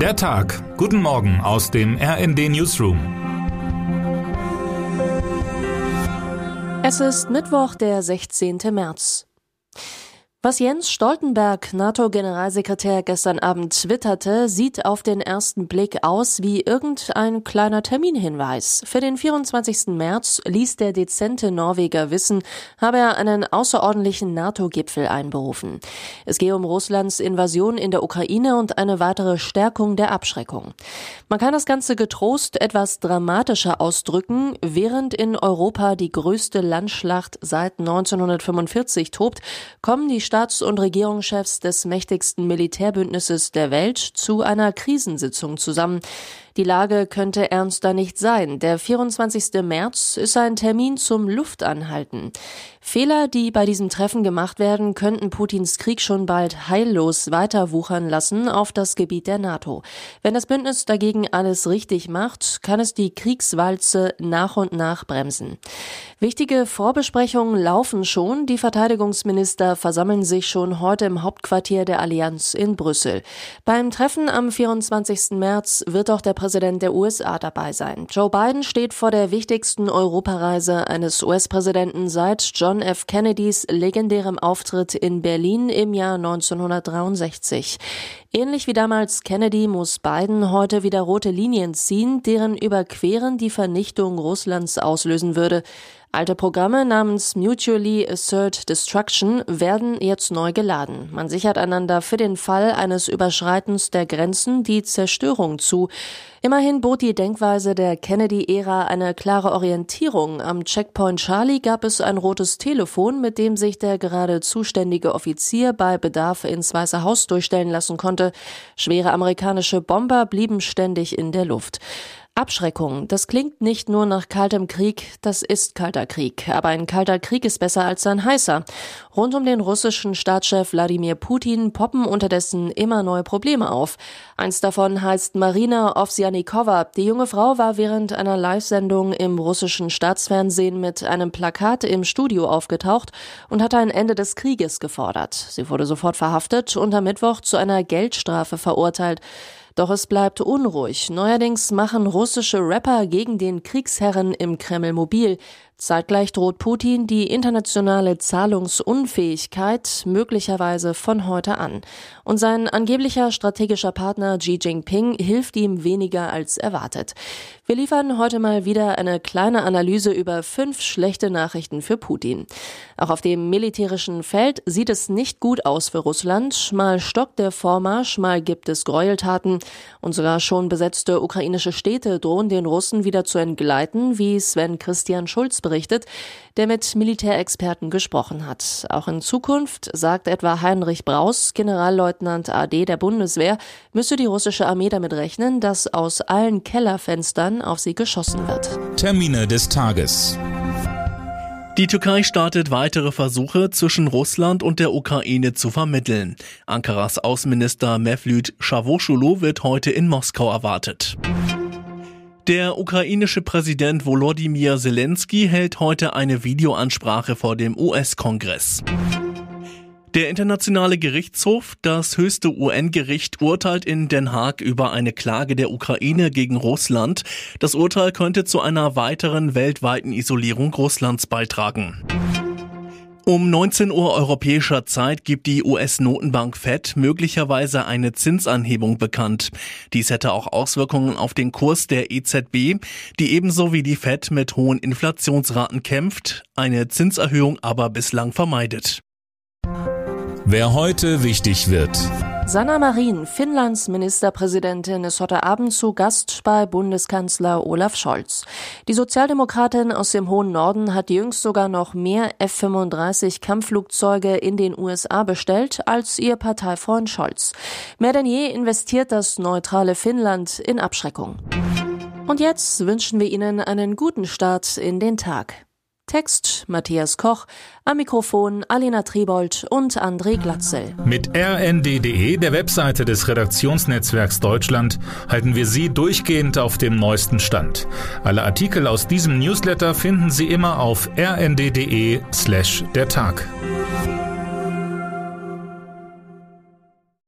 Der Tag. Guten Morgen aus dem RND Newsroom. Es ist Mittwoch, der 16. März. Was Jens Stoltenberg, NATO-Generalsekretär, gestern Abend twitterte, sieht auf den ersten Blick aus wie irgendein kleiner Terminhinweis. Für den 24. März ließ der dezente Norweger wissen, habe er einen außerordentlichen NATO-Gipfel einberufen. Es gehe um Russlands Invasion in der Ukraine und eine weitere Stärkung der Abschreckung. Man kann das Ganze getrost etwas dramatischer ausdrücken, während in Europa die größte Landschlacht seit 1945 tobt, kommen die Staats- und Regierungschefs des mächtigsten Militärbündnisses der Welt zu einer Krisensitzung zusammen. Die Lage könnte ernster nicht sein. Der 24. März ist ein Termin zum Luftanhalten. Fehler, die bei diesem Treffen gemacht werden, könnten Putins Krieg schon bald heillos weiterwuchern lassen auf das Gebiet der NATO. Wenn das Bündnis dagegen alles richtig macht, kann es die Kriegswalze nach und nach bremsen. Wichtige Vorbesprechungen laufen schon. Die Verteidigungsminister versammeln sich schon heute im Hauptquartier der Allianz in Brüssel. Beim Treffen am 24. März wird auch der Präsident der USA dabei sein. Joe Biden steht vor der wichtigsten Europareise eines US-Präsidenten seit John F. Kennedys legendärem Auftritt in Berlin im Jahr 1963. Ähnlich wie damals Kennedy muss Biden heute wieder rote Linien ziehen, deren Überqueren die Vernichtung Russlands auslösen würde. Alte Programme namens Mutually Assert Destruction werden jetzt neu geladen. Man sichert einander für den Fall eines Überschreitens der Grenzen die Zerstörung zu. Immerhin bot die Denkweise der Kennedy-Ära eine klare Orientierung. Am Checkpoint Charlie gab es ein rotes Telefon, mit dem sich der gerade zuständige Offizier bei Bedarf ins Weiße Haus durchstellen lassen konnte. Schwere amerikanische Bomber blieben ständig in der Luft. Abschreckung, das klingt nicht nur nach kaltem Krieg, das ist kalter Krieg. Aber ein kalter Krieg ist besser als ein heißer. Rund um den russischen Staatschef Wladimir Putin poppen unterdessen immer neue Probleme auf. Eins davon heißt Marina Ovsjanikova. Die junge Frau war während einer Live-Sendung im russischen Staatsfernsehen mit einem Plakat im Studio aufgetaucht und hatte ein Ende des Krieges gefordert. Sie wurde sofort verhaftet und am Mittwoch zu einer Geldstrafe verurteilt. Doch es bleibt unruhig. Neuerdings machen russische Rapper gegen den Kriegsherren im Kreml mobil. Zeitgleich droht Putin die internationale Zahlungsunfähigkeit möglicherweise von heute an. Und sein angeblicher strategischer Partner Xi Jinping hilft ihm weniger als erwartet. Wir liefern heute mal wieder eine kleine Analyse über fünf schlechte Nachrichten für Putin. Auch auf dem militärischen Feld sieht es nicht gut aus für Russland. Mal stockt der Vormarsch, mal gibt es Gräueltaten und sogar schon besetzte ukrainische Städte drohen den Russen wieder zu entgleiten, wie Sven Christian Schulz berichtet, der mit Militärexperten gesprochen hat. Auch in Zukunft, sagt etwa Heinrich Braus, Generalleutnant AD der Bundeswehr, müsse die russische Armee damit rechnen, dass aus allen Kellerfenstern auf sie geschossen wird. Termine des Tages. Die Türkei startet weitere Versuche, zwischen Russland und der Ukraine zu vermitteln. Ankaras Außenminister Mevlüt Çavuşoğlu wird heute in Moskau erwartet. Der ukrainische Präsident Volodymyr Zelensky hält heute eine Videoansprache vor dem US-Kongress. Der Internationale Gerichtshof, das höchste UN-Gericht, urteilt in Den Haag über eine Klage der Ukraine gegen Russland. Das Urteil könnte zu einer weiteren weltweiten Isolierung Russlands beitragen. Um 19 Uhr europäischer Zeit gibt die US-Notenbank Fed möglicherweise eine Zinsanhebung bekannt. Dies hätte auch Auswirkungen auf den Kurs der EZB, die ebenso wie die Fed mit hohen Inflationsraten kämpft, eine Zinserhöhung aber bislang vermeidet. Wer heute wichtig wird. Sanna Marin, Finnlands Ministerpräsidentin, ist heute Abend zu Gast bei Bundeskanzler Olaf Scholz. Die Sozialdemokratin aus dem hohen Norden hat jüngst sogar noch mehr F-35 Kampfflugzeuge in den USA bestellt als ihr Parteifreund Scholz. Mehr denn je investiert das neutrale Finnland in Abschreckung. Und jetzt wünschen wir Ihnen einen guten Start in den Tag. Text Matthias Koch, am Mikrofon Alina Tribold und André Glatzel. Mit rnd.de, der Webseite des Redaktionsnetzwerks Deutschland, halten wir Sie durchgehend auf dem neuesten Stand. Alle Artikel aus diesem Newsletter finden Sie immer auf rnd.de slash der Tag.